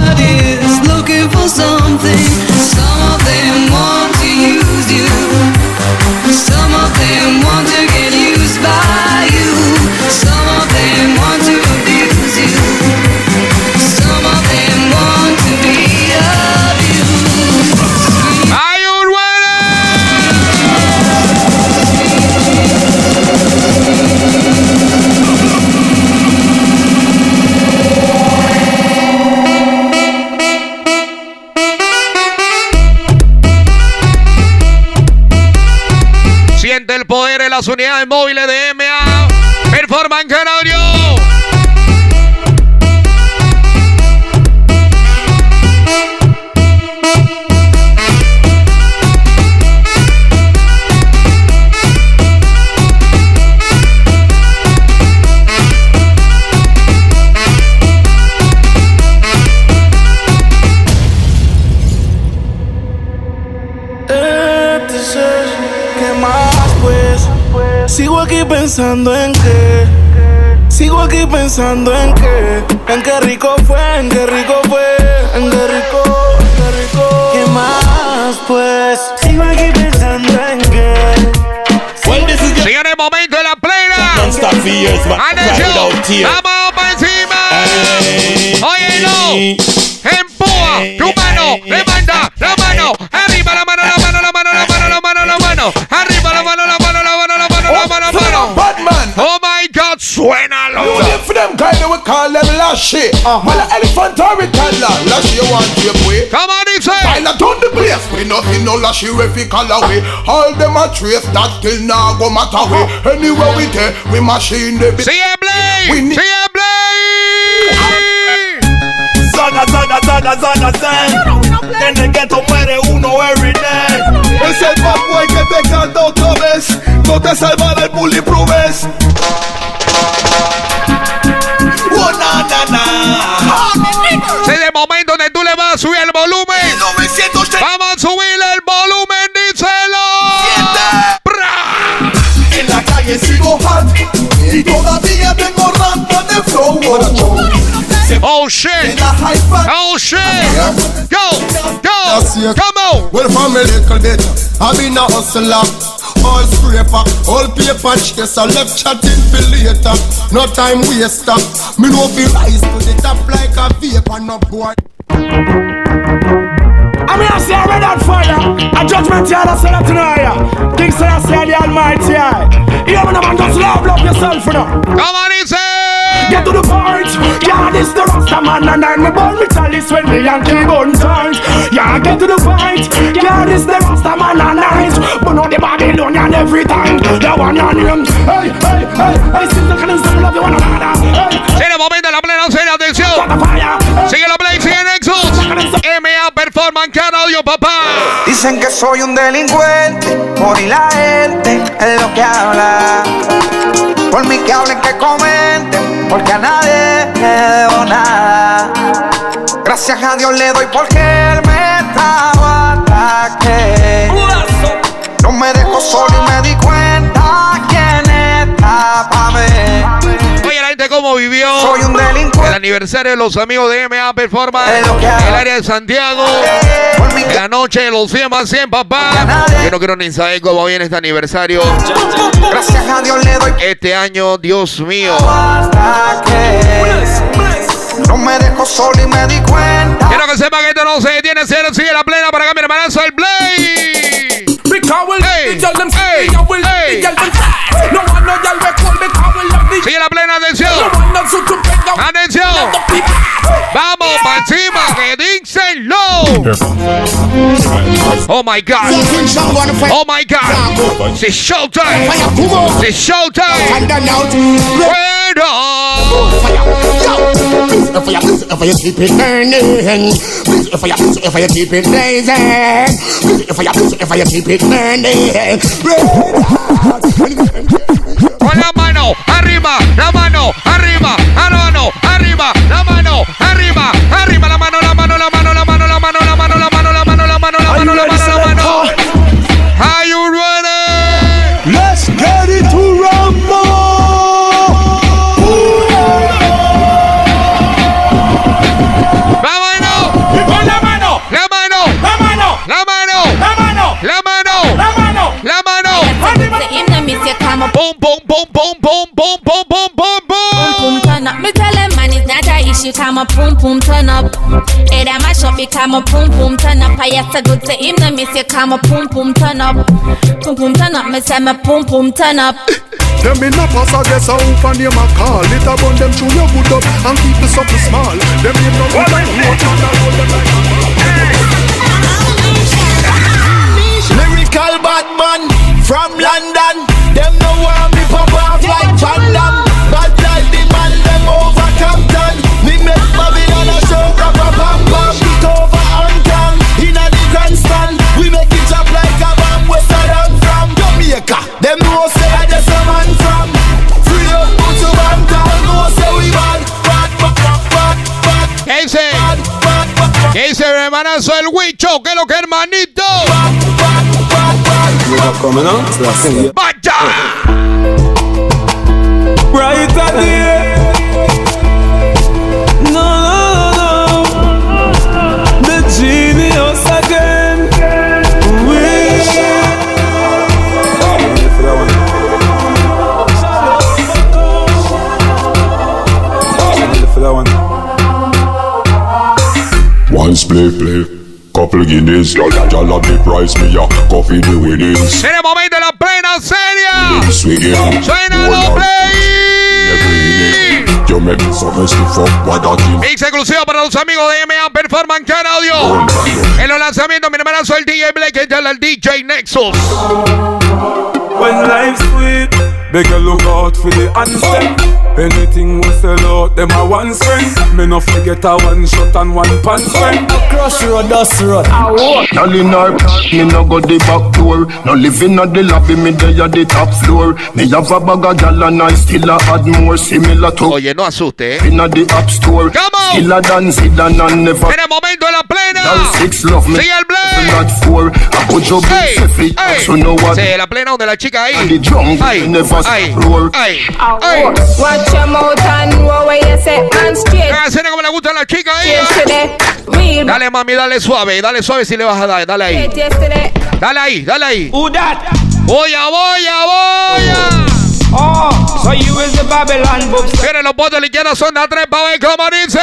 That is looking for something. Some of them want las unidades móviles de MA. Performance pensando en qué. Sigo aquí pensando en qué. En qué rico fue, en qué rico fue. En qué rico, en qué rico. ¿Qué más pues? Sigo aquí pensando en qué. Señores, momento de la plena. Vamos para encima. Oye, no. Empuja. Tu mano. Levanta la mano. My God, suénalo. You live for them kind we call them lashy. Uh-huh. Well, elephant or a toddler, lashy you want to play. Come on, say. While I done the place, we nothing no lashy we fi call away. All them a trace that still now go matter way. Anywhere we get, we machine the bit. See ya, Blade. We need. See ya, Blade. Zaga, zaga, zaga, zaga, zen. En el ghetto muere uno every day. Es el bad boy que te canta otra vez. No te salvará el bully proves. Es el momento donde tú le vas a subir el volumen. Vamos a subir el volumen, díselo. En la calle sigo hot y todavía tengo rampa de flow. Oh shit! Oh shit! Go! Go! Come on! Well, from a little bit, I been a hustler. All scraper, all paper chaser, left chatting for later. No time waster. Me no be rise to the top like a vapor, no boy. I'm here to say I read that fire. A judgment yard I said that tonight. King Selassie the Almighty. Yeah, man, man, just love, love yourself, you know. Come on, easy. Get to the point. Yeah, this the Rasta man, and I'm a born with chalice when me and kill gun times. Yeah, get to the point. Yeah, this the Rasta man, and I'm but not the Babylonian every time. The one on him. Hey, hey, hey, hey, since the kind of love you one another. Hey, Sigue el momento de la plena, serie, atención. Sigue la play, sigue Nexus. MA Performance Car Audio, papá. Dicen que soy un delincuente, por la gente es lo que habla. Por mí que hablen, que comenten, porque a nadie le debo nada. Gracias a Dios le doy porque él me trajo ataque. No me dejo solo y me di cuenta quién está pa' mí. Gente cómo vivió Soy un delincuente. el aniversario de los amigos de MA Performance el área de Santiago. En la noche de los 100 más 100, papá. Yo no quiero ni saber cómo viene este aniversario. Gracias a Dios le doy Este año, Dios mío. no me dejo solo y me di cuenta. Quiero que sepa que esto no se detiene, cero, sigue la plena para acá, mi hermanazo, el Play. Because we Hey, the girl them hey, hey. the girl them fast. No one no girl we call because we love the Sigue la plena, atención. No one no to. Atención. Vamos para encima, que dicen low. Oh my God. Oh my God. It's showtime. It's showtime. Fuera. If you, if you keep it burning, if you, if you keep it blazing, if you, if you keep it burning, Con la mano arriba, la mano arriba, you, come up. ¡Pum, pum, pum, pum, pum, pum, pum, pum, pum, Boom, boom, turn up. Me tell him, man, it's not a issue. Come up, boom, boom, turn up. Hey, that my shop, come up, boom, boom, turn up. I have to go to him, no miss you, come up, boom, boom, turn up. Boom, boom, turn up. Me say, me boom, boom, turn up. Them in a pass a guess out and name a call It a bun them chew your good up and keep the something small Them name no good like what and a roll them like Lyrical bad man from London. Them no want me pop off like Van Damme. Bad like the man them over Compton. Me make Babylon a show over inna the grandstand. We make it drop like a bomb. Where Saddam from Jamaica. Them know say I just a man from. Free up, put your band down. Know say we bad, bad, bad, bad, bad, ¿Qué dice? bad, bad, bad, bad. ¿Qué dice mi hermanazo el Huicho? ¿Qué es lo que hermanito? not coming out. So sing it. Baja! Brighter day. No, no, no, no. The genius again. We. One. Couple guineas. Y'all have the price, me a coffee the winnings. En el momento de la plena seria. Swinging, ¡Suena out play! make me. Mix exclusivo para los amigos de MA Performance Can Audio. En los lanzamientos, mi hermanazo el DJ Blake, el DJ Nexus. When life's sweet, better look out for the answer. Anything we sell out, them a one strength. Me no forget a one shot and one pan strength. Crush road, dust road. Girl in her me no go the back door. No living at the lobby, me there at the top floor. Me have a bag of gal and I still a add more similar to Oye, no asuste, ¿eh? in a the app store. Come on. Still a dance it and I never. En el momento de la plena. Girl six love me. Sigue el play. Not four. I put your Ey, big fit. ey. So know what? Sí, la plena donde la chica And ahí. the drum Ay, never ay, roar. ay, ay. Watch your mouth and know where you say man straight. La escena como le gusta a la chica ahí. Yesterday, real Dale, mami, dale suave, dale suave si le vas a dar, dale ahí. Dale ahí, dale ahí. Voy a, voy a, voy a. Oh, so you is the Babylon books. Tienen los votos de la izquierda, son de a tres para ver cómo dice.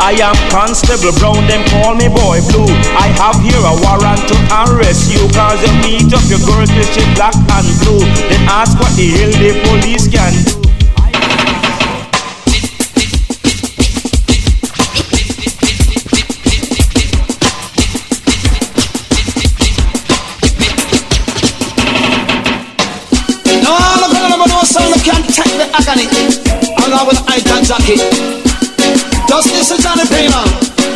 I am Constable Brown, them call me Boy Blue. I have here a warrant to arrest you Cause you meet up your girl till she black and blue Then ask what the hell the police can do they can't take the agony. With. Just listen to the prima.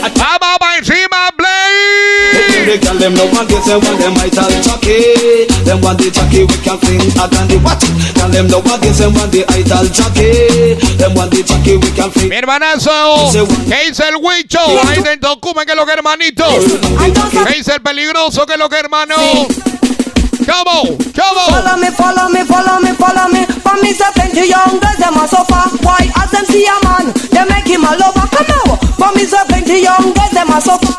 Vamos para encima, Blade. They tell them no one gets them when them might tell jockey. Them want the jockey we can fling a dandy what? Tell them no one gets them when the idol jockey. Them want the jockey we can fling. Mi hermanazo, ¿qué dice el Huicho? Ahí dentro, Cume, que es lo que hermanito. ¿Qué dice el peligroso? que es lo que hermano? Come on, come on. Follow me, follow me, follow me, follow me. For me, say plenty young girls, them a suffer. Why, as them see a man, they make him a lover. Come on. For me, say plenty young girls, them a suffer.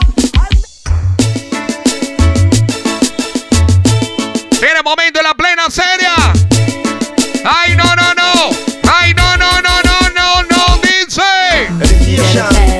Viene el momento de la plena seria. Ay, no, no, no. Ay, no, no, no, no, no, no. Dice.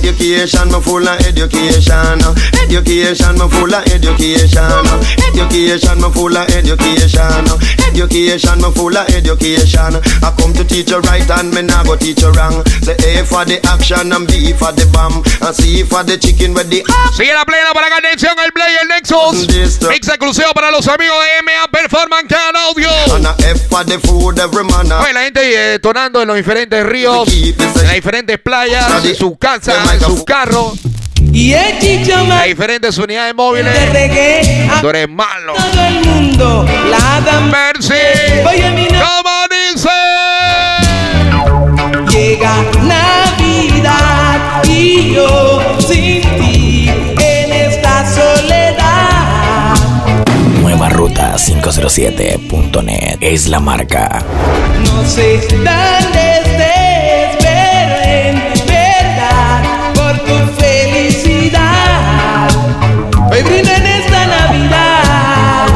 Education, me full of education. Education, me full of education. Education, me full of education. Education, me full of education. I come to teach you right and me nah go teach you wrong. Say A for the action and B for the bomb. And C for the chicken with the Sigue la plena para que atención el Play el Nexus. Mix exclusivo para los amigos de MA Performance Can Audio. The. Oye, la gente eh, detonando en los diferentes ríos, en las diferentes playas, en sus casas, sus carros. Y Las diferentes unidades móviles. Tú eres malo. todo el mundo la Mercy. ¿Cómo dice? Llega Navidad y yo sin ti en esta soledad. Nueva ruta 507.net es la marca. No sé dónde Hoy brindo en esta Navidad.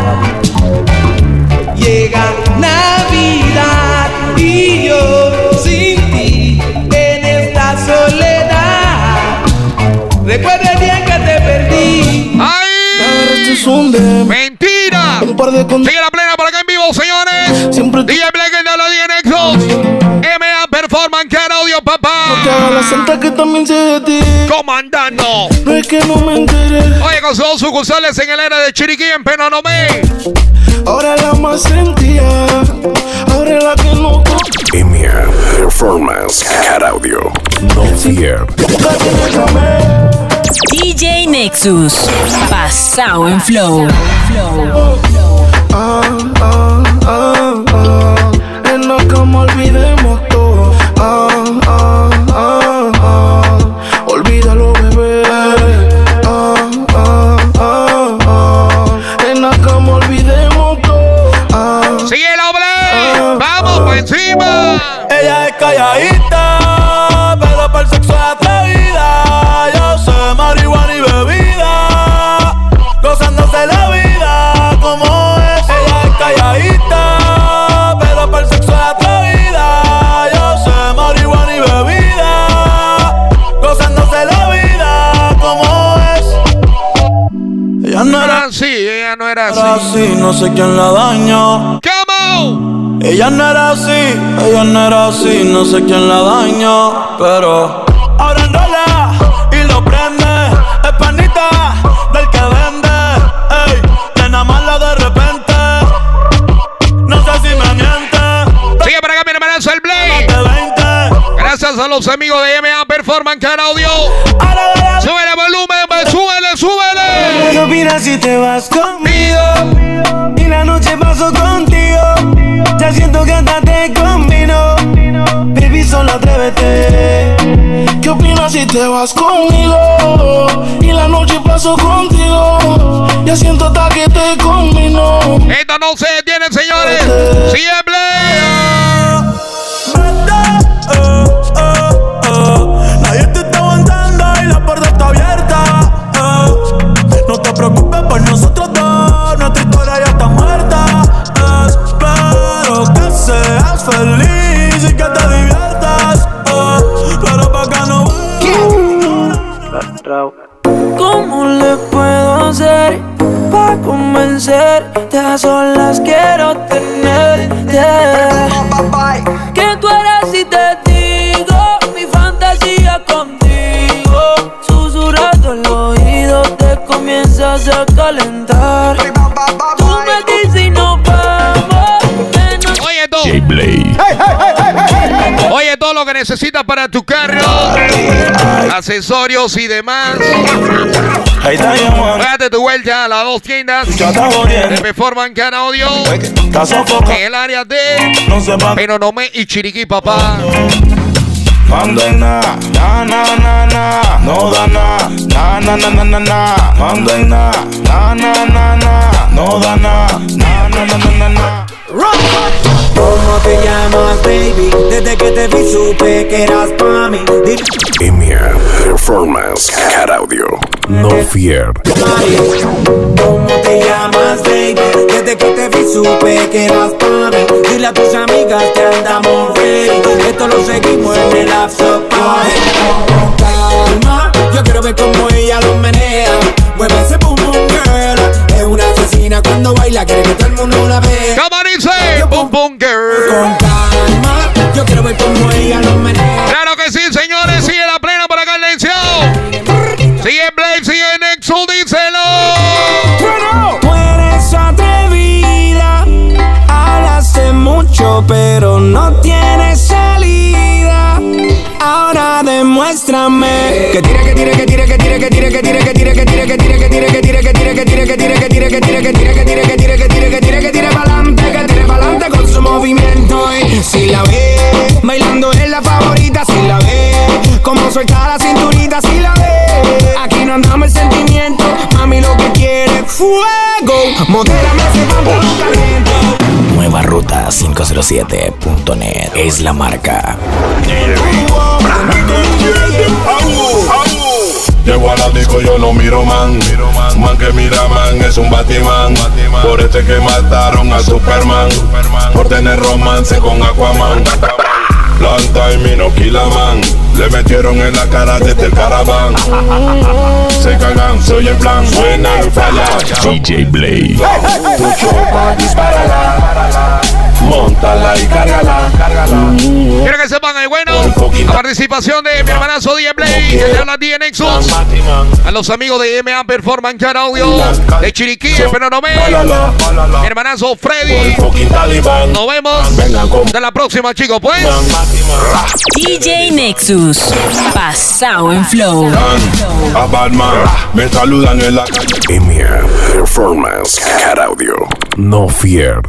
Llega Navidad y yo sin ti en esta soledad. Recuerda el día que te perdí. ¡Ay! ¡Mentira! Sigue la plena por acá en vivo, señores. DJ Black de la DJ Nexus. MA Performance Can Audio, papá. la santa que también sé de ti. Comandando. No es que no me enteré. Oye, sus dos sucursales en el área de Chiriquí, en Penonomé. Ahora la más sentía. Ahora la que no. EMEA Performance Cat Audio. No fear. DJ Nexus. Pasado en flow. Ah, ah, ah, era así, no sé quién la dañó. Ella no era así, ella no era así, no sé quién la dañó, pero ahora enrola y lo prende, es panita del que vende, ey, nena mala de repente, no sé si me miente. Sigue para acá, mi hermanazo el Blade. Gracias a los amigos de MA Performance Audio. Súbele. ¿Qué opinas si te vas conmigo? Y la noche paso contigo. Ya siento que hasta te combino. Baby, solo atrévete. ¿Qué opinas si te vas conmigo? Y la noche paso contigo. Ya siento hasta que te combino. Esto no se detiene, señores. Siempre. Preocupes por nosotros dos, nuestra historia ya está muerta. Espero que seas feliz y que te diviertas. Pero pa' que no ¿Cómo le puedo hacer para convencerte? A solas quiero tenerte. Necesitas para tu carro, accesorios y demás. Date tu vuelta a las dos tiendas de Performance Can Audio en el área de Penonomé y Chiriquí, papá. manda en na, na na na na, no da na, na na na na na na, manda en na, na na na na, no da na na na na na na. ¿Cómo te llamas, baby? Desde que te vi supe que eras pa' mí. Dime, Emir Performance Cat Audio. No fear. ¿Cómo te llamas, baby? Desde que te vi supe que eras pa' mí. Dile a tus amigas que andamos ready. Esto lo seguimos en el after party. Suelta la cinturita, si la ve aquí no andamos el sentimiento, mami lo que quiere es fuego. Modélame ese pantalón caliente. Nueva ruta 507.net es la marca. Llego a la disco, yo no miro man. Man que mira man es un Batman. Por este que mataron a Superman. Por tener romance con Aquaman. Long time y no kill a man. Le metieron en la cara desde el caraván. Se cagan, soy en plan, suena el falla. DJ Blade. Tu chopa, dispárala. Montala y cárgala. Quiero que sepan, bueno, la participación de mi hermanazo DJ Blade, que te habla DJ Nexus. A los amigos de MA Performance Cat Audio, de Chiriquí, pero no me. Mi hermanazo Freddy. Nos vemos de la próxima, chicos, pues. DJ Nexus. Pasado en flow. A Batman, me saludan en la calle. Emir Performance Cat Audio. No fear.